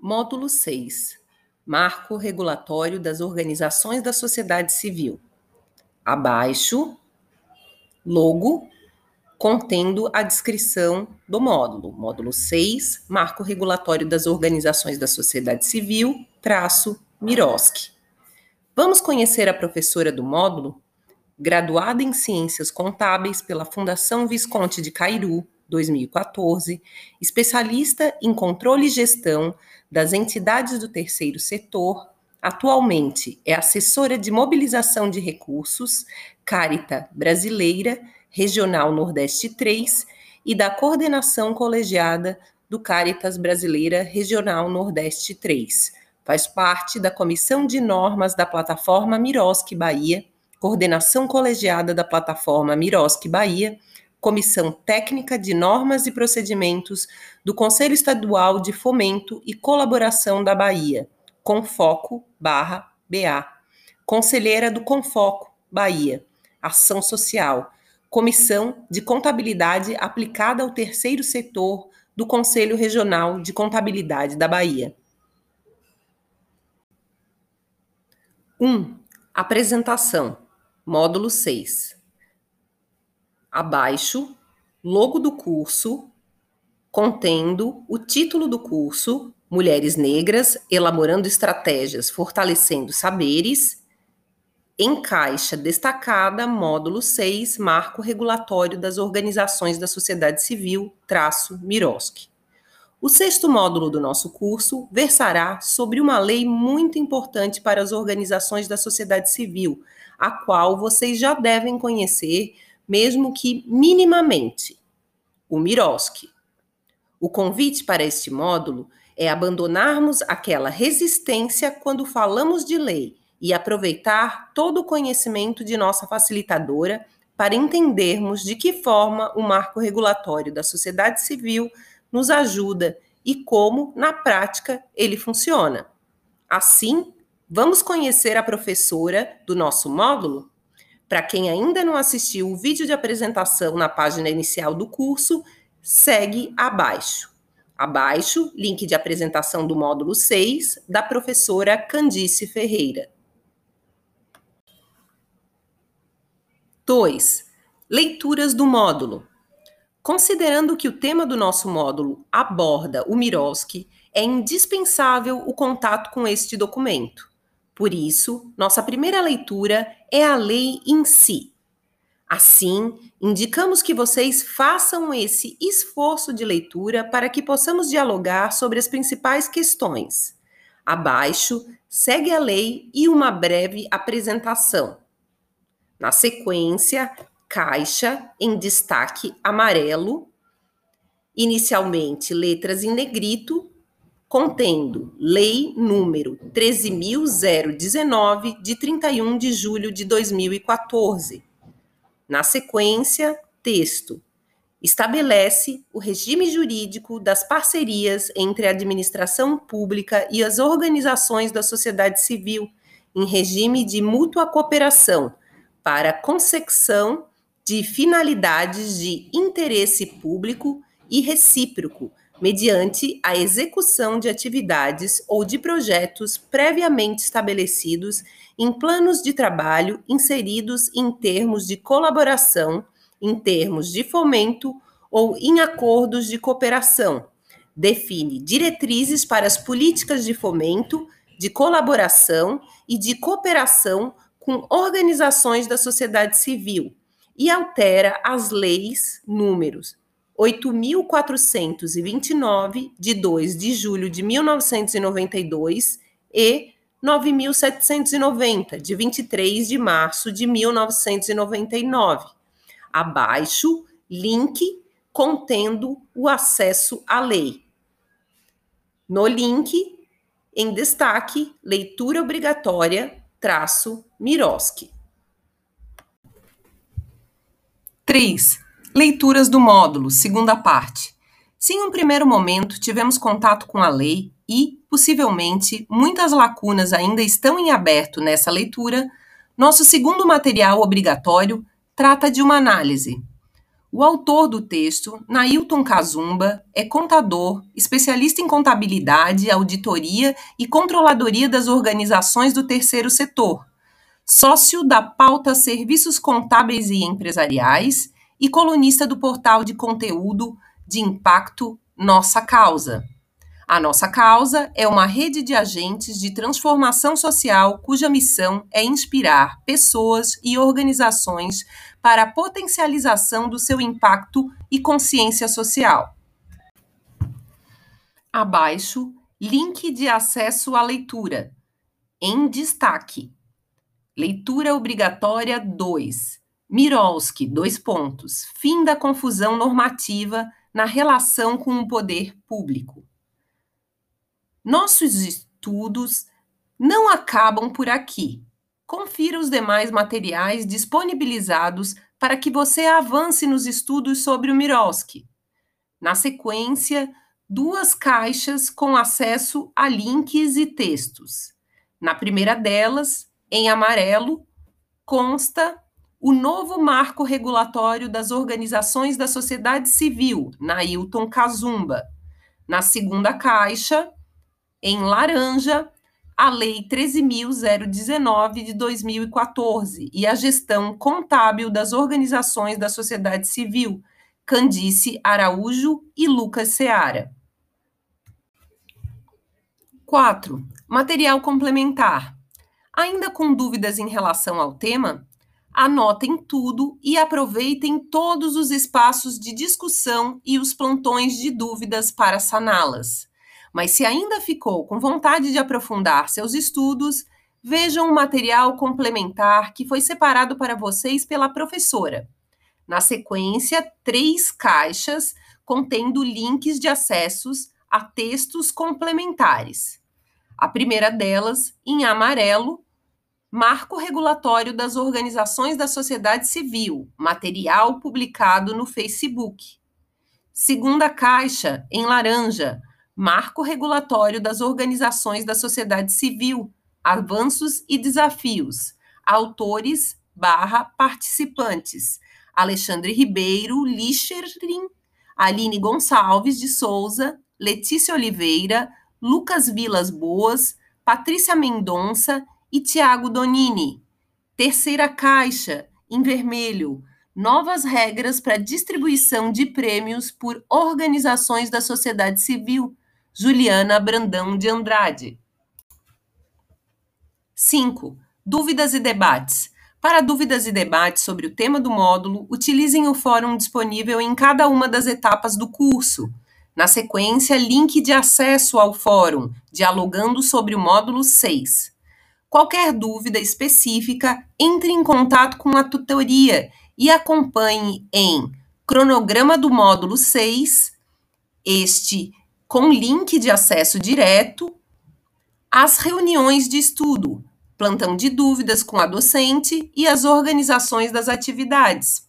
Módulo 6 Marco Regulatório das Organizações da Sociedade Civil. Abaixo, logo contendo a descrição do módulo. Módulo 6 Marco Regulatório das Organizações da Sociedade Civil, traço Miroski. Vamos conhecer a professora do módulo, graduada em Ciências Contábeis pela Fundação Visconde de Cairu, 2014, especialista em controle e gestão das entidades do terceiro setor, atualmente é assessora de mobilização de recursos, Carita Brasileira, Regional Nordeste 3 e da coordenação colegiada do Caritas Brasileira Regional Nordeste 3. Faz parte da Comissão de Normas da Plataforma Miroski Bahia, coordenação colegiada da Plataforma Miroski Bahia Comissão Técnica de Normas e Procedimentos do Conselho Estadual de Fomento e Colaboração da Bahia, Confoco barra BA. Conselheira do Confoco, Bahia. Ação Social. Comissão de Contabilidade aplicada ao terceiro setor do Conselho Regional de Contabilidade da Bahia. 1. Um, apresentação. Módulo 6 abaixo, logo do curso, contendo o título do curso, Mulheres Negras, elaborando estratégias, fortalecendo saberes, em caixa destacada, módulo 6, Marco Regulatório das Organizações da Sociedade Civil, traço Miroski. O sexto módulo do nosso curso versará sobre uma lei muito importante para as organizações da sociedade civil, a qual vocês já devem conhecer mesmo que minimamente. O Miroski. O convite para este módulo é abandonarmos aquela resistência quando falamos de lei e aproveitar todo o conhecimento de nossa facilitadora para entendermos de que forma o marco regulatório da sociedade civil nos ajuda e como, na prática, ele funciona. Assim, vamos conhecer a professora do nosso módulo? Para quem ainda não assistiu o vídeo de apresentação na página inicial do curso, segue abaixo. Abaixo, link de apresentação do módulo 6, da professora Candice Ferreira. 2. Leituras do módulo. Considerando que o tema do nosso módulo aborda o Miroski, é indispensável o contato com este documento. Por isso, nossa primeira leitura é a lei em si. Assim, indicamos que vocês façam esse esforço de leitura para que possamos dialogar sobre as principais questões. Abaixo, segue a lei e uma breve apresentação. Na sequência, caixa em destaque amarelo, inicialmente letras em negrito contendo Lei número 13.019, de 31 de julho de 2014. Na sequência, texto. Estabelece o regime jurídico das parcerias entre a administração pública e as organizações da sociedade civil em regime de mútua cooperação para consecução de finalidades de interesse público e recíproco mediante a execução de atividades ou de projetos previamente estabelecidos em planos de trabalho inseridos em termos de colaboração, em termos de fomento ou em acordos de cooperação. Define diretrizes para as políticas de fomento, de colaboração e de cooperação com organizações da sociedade civil e altera as leis números 8.429, de 2 de julho de 1992, e 9.790, de 23 de março de 1999. Abaixo, link contendo o acesso à lei. No link, em destaque, leitura obrigatória, traço Miroski. 3. Leituras do módulo, segunda parte. Se em um primeiro momento tivemos contato com a lei e, possivelmente, muitas lacunas ainda estão em aberto nessa leitura, nosso segundo material obrigatório trata de uma análise. O autor do texto, Nailton Kazumba, é contador, especialista em contabilidade, auditoria e controladoria das organizações do terceiro setor, sócio da pauta Serviços Contábeis e Empresariais e colunista do portal de conteúdo de impacto Nossa Causa. A Nossa Causa é uma rede de agentes de transformação social cuja missão é inspirar pessoas e organizações para a potencialização do seu impacto e consciência social. Abaixo, link de acesso à leitura. Em destaque. Leitura obrigatória 2. Mirolski, dois pontos. Fim da confusão normativa na relação com o poder público. Nossos estudos não acabam por aqui. Confira os demais materiais disponibilizados para que você avance nos estudos sobre o Miroski. Na sequência, duas caixas com acesso a links e textos. Na primeira delas, em amarelo, consta o novo marco regulatório das organizações da sociedade civil, na Hilton Kazumba. Na segunda caixa, em laranja, a Lei 13.019 de 2014 e a gestão contábil das organizações da sociedade civil, Candice Araújo e Lucas Seara. 4. Material complementar. Ainda com dúvidas em relação ao tema, anotem tudo e aproveitem todos os espaços de discussão e os plantões de dúvidas para saná-las. Mas se ainda ficou com vontade de aprofundar seus estudos, vejam o material complementar que foi separado para vocês pela professora. Na sequência, três caixas contendo links de acessos a textos complementares. A primeira delas, em amarelo, Marco Regulatório das Organizações da Sociedade Civil, material publicado no Facebook. Segunda caixa, em laranja, Marco Regulatório das Organizações da Sociedade Civil, Avanços e Desafios, autores barra participantes, Alexandre Ribeiro, Licherin, Aline Gonçalves de Souza, Letícia Oliveira, Lucas Vilas Boas, Patrícia Mendonça e Tiago Donini. Terceira caixa, em vermelho, novas regras para distribuição de prêmios por organizações da sociedade civil, Juliana Brandão de Andrade. 5. Dúvidas e debates. Para dúvidas e debates sobre o tema do módulo, utilizem o fórum disponível em cada uma das etapas do curso. Na sequência, link de acesso ao fórum, dialogando sobre o módulo 6. Qualquer dúvida específica, entre em contato com a tutoria e acompanhe em cronograma do módulo 6, este com link de acesso direto às reuniões de estudo, plantão de dúvidas com a docente e as organizações das atividades.